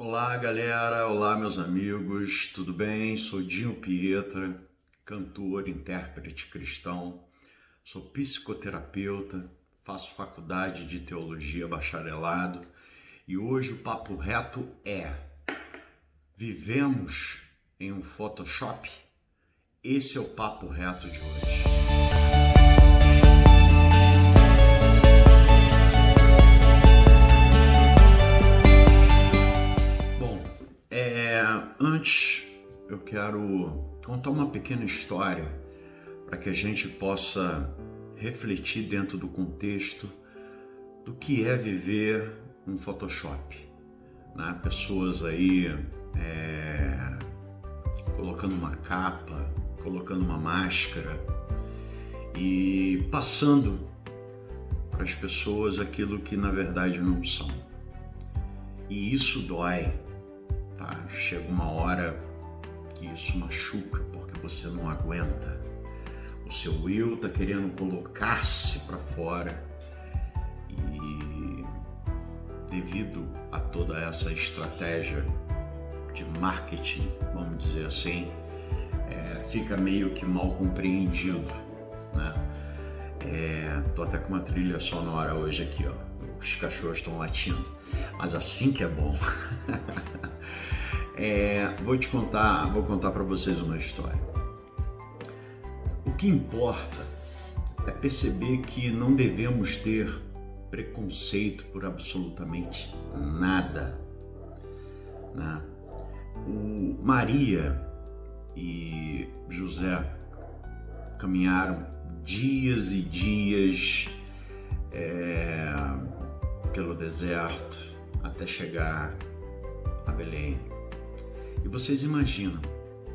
Olá, galera. Olá, meus amigos. Tudo bem? Sou Dinho Pietra, cantor, intérprete cristão. Sou psicoterapeuta, faço faculdade de teologia bacharelado e hoje o papo reto é: vivemos em um Photoshop? Esse é o papo reto de hoje. Antes eu quero contar uma pequena história para que a gente possa refletir dentro do contexto do que é viver um Photoshop. Né? Pessoas aí é, colocando uma capa, colocando uma máscara e passando para as pessoas aquilo que na verdade não são. E isso dói, tá? Chega uma hora que isso machuca porque você não aguenta. O seu eu tá querendo colocar-se para fora e devido a toda essa estratégia de marketing, vamos dizer assim, é, fica meio que mal compreendido, né? É, tô até com uma trilha sonora hoje aqui, ó. Os cachorros estão latindo, mas assim que é bom. É, vou te contar, vou contar para vocês uma história. O que importa é perceber que não devemos ter preconceito por absolutamente nada. Né? O Maria e José caminharam dias e dias é, pelo deserto até chegar a Belém. E vocês imaginam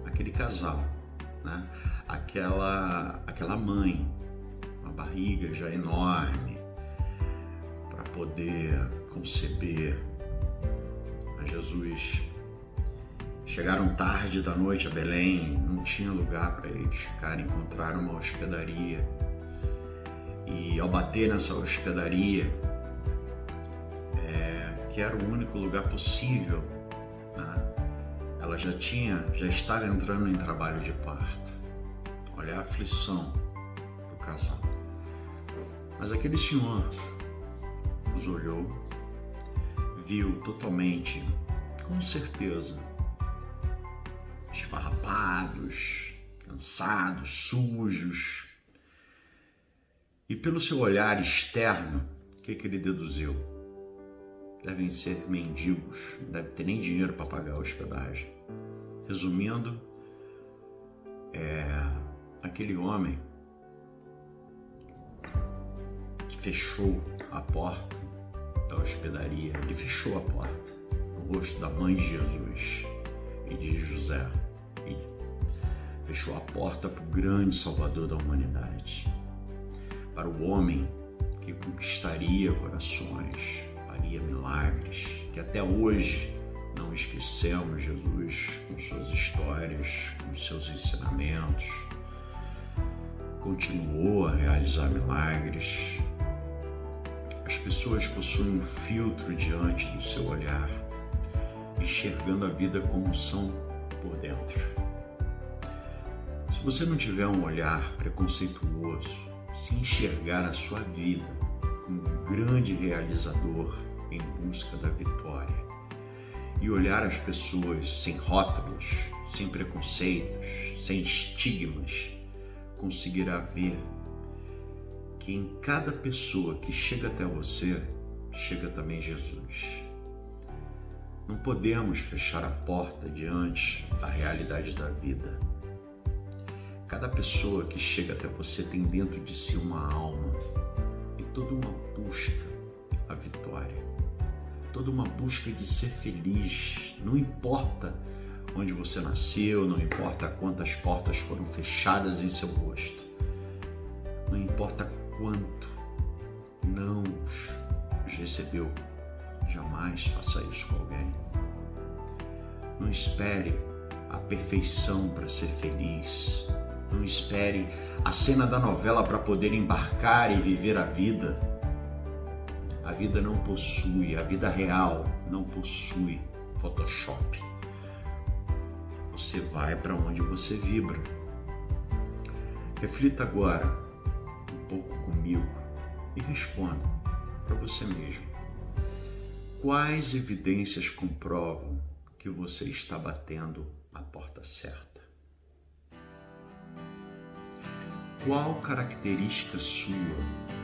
aquele casal, né? aquela, aquela mãe, uma barriga já enorme, para poder conceber a Jesus. Chegaram tarde da noite a Belém, não tinha lugar para eles ficarem, encontraram uma hospedaria. E ao bater nessa hospedaria, é, que era o único lugar possível ela já tinha, já estava entrando em trabalho de parto. Olha a aflição do casal. Mas aquele senhor os olhou, viu totalmente, com certeza, esfarrapados, cansados, sujos. E pelo seu olhar externo, o que, que ele deduziu? Devem ser mendigos, não deve ter nem dinheiro para pagar a hospedagem. Resumindo, é aquele homem que fechou a porta da hospedaria, ele fechou a porta no rosto da mãe de Jesus e de José fechou a porta para o grande Salvador da humanidade, para o homem que conquistaria corações, faria milagres, que até hoje não esquecemos Jesus com suas histórias, com seus ensinamentos. Continuou a realizar milagres. As pessoas possuem um filtro diante do seu olhar, enxergando a vida como são por dentro. Se você não tiver um olhar preconceituoso, se enxergar a sua vida como um grande realizador em busca da vitória, e olhar as pessoas sem rótulos, sem preconceitos, sem estigmas, conseguirá ver que em cada pessoa que chega até você, chega também Jesus. Não podemos fechar a porta diante da realidade da vida. Cada pessoa que chega até você tem dentro de si uma alma e toda uma busca à vitória toda uma busca de ser feliz. Não importa onde você nasceu, não importa quantas portas foram fechadas em seu rosto, não importa quanto não os recebeu. Jamais faça isso com alguém. Não espere a perfeição para ser feliz. Não espere a cena da novela para poder embarcar e viver a vida. A vida não possui, a vida real não possui Photoshop. Você vai para onde você vibra. Reflita agora um pouco comigo e responda para você mesmo. Quais evidências comprovam que você está batendo a porta certa? Qual característica sua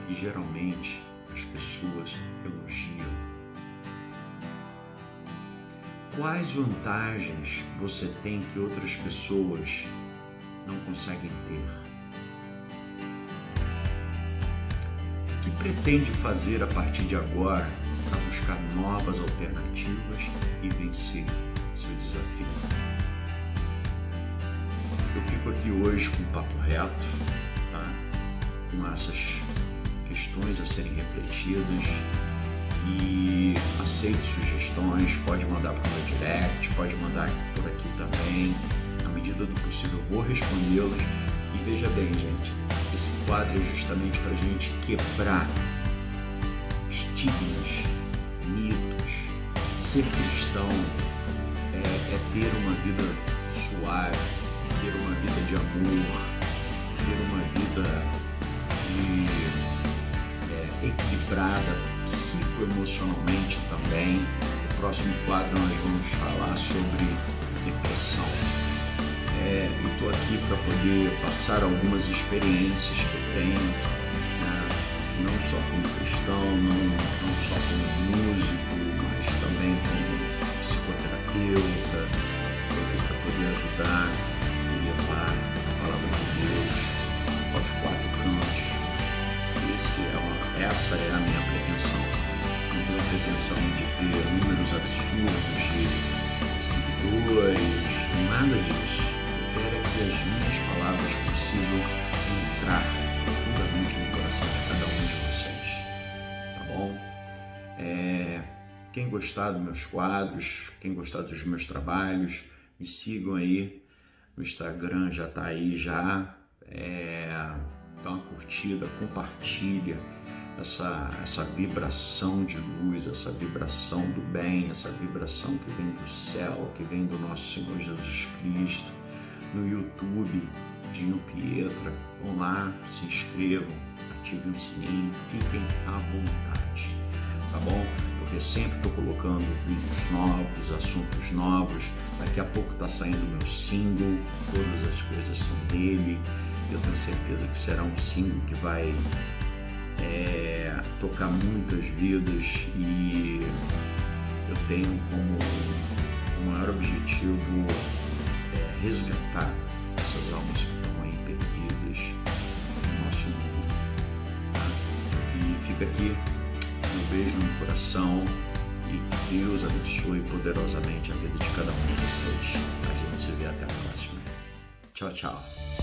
que geralmente pessoas elogiam? Quais vantagens você tem que outras pessoas não conseguem ter? O que pretende fazer a partir de agora para buscar novas alternativas e vencer seu desafio? Eu fico aqui hoje com um papo reto, tá? com essas questões a serem refletidas e aceito sugestões, pode mandar para o direct, pode mandar por aqui também. Na medida do possível vou respondê-los. E veja bem, gente, esse quadro é justamente para a gente quebrar estigmas, mitos. Ser cristão é, é ter uma vida suave, ter uma vida de amor, ter uma vida equilibrada psicoemocionalmente também. No próximo quadro nós vamos falar sobre depressão. É, eu estou aqui para poder passar algumas experiências que eu tenho, né? não só como cristão, não, não só como músico, mas também como psicoterapeuta. Para poder ajudar e levar a palavra de Deus aos quatro cantos. É uma, essa é a minha pretensão tenho pretensão de ter números absurdos de seguidores, nada disso. Eu quero é que as minhas palavras consigam entrar profundamente no coração de cada um de vocês. Tá bom? É, quem gostar dos meus quadros, quem gostar dos meus trabalhos, me sigam aí. No Instagram já está aí já. É, dá uma curtida, compartilha essa, essa vibração de luz, essa vibração do bem, essa vibração que vem do céu, que vem do nosso Senhor Jesus Cristo. No YouTube, Dinho Pietra, vão lá, se inscrevam, ativem o sininho, fiquem à vontade, tá bom? Porque sempre estou colocando vídeos novos, assuntos novos. Daqui a pouco está saindo meu single, todas as coisas são dele. Eu tenho certeza que será um single que vai é, tocar muitas vidas e eu tenho como o maior objetivo é, resgatar essas almas que estão aí perdidas no nosso mundo. Tá? E fica aqui um beijo no coração e Deus abençoe poderosamente a vida de cada um de vocês. A gente se vê até a próxima. Tchau, tchau.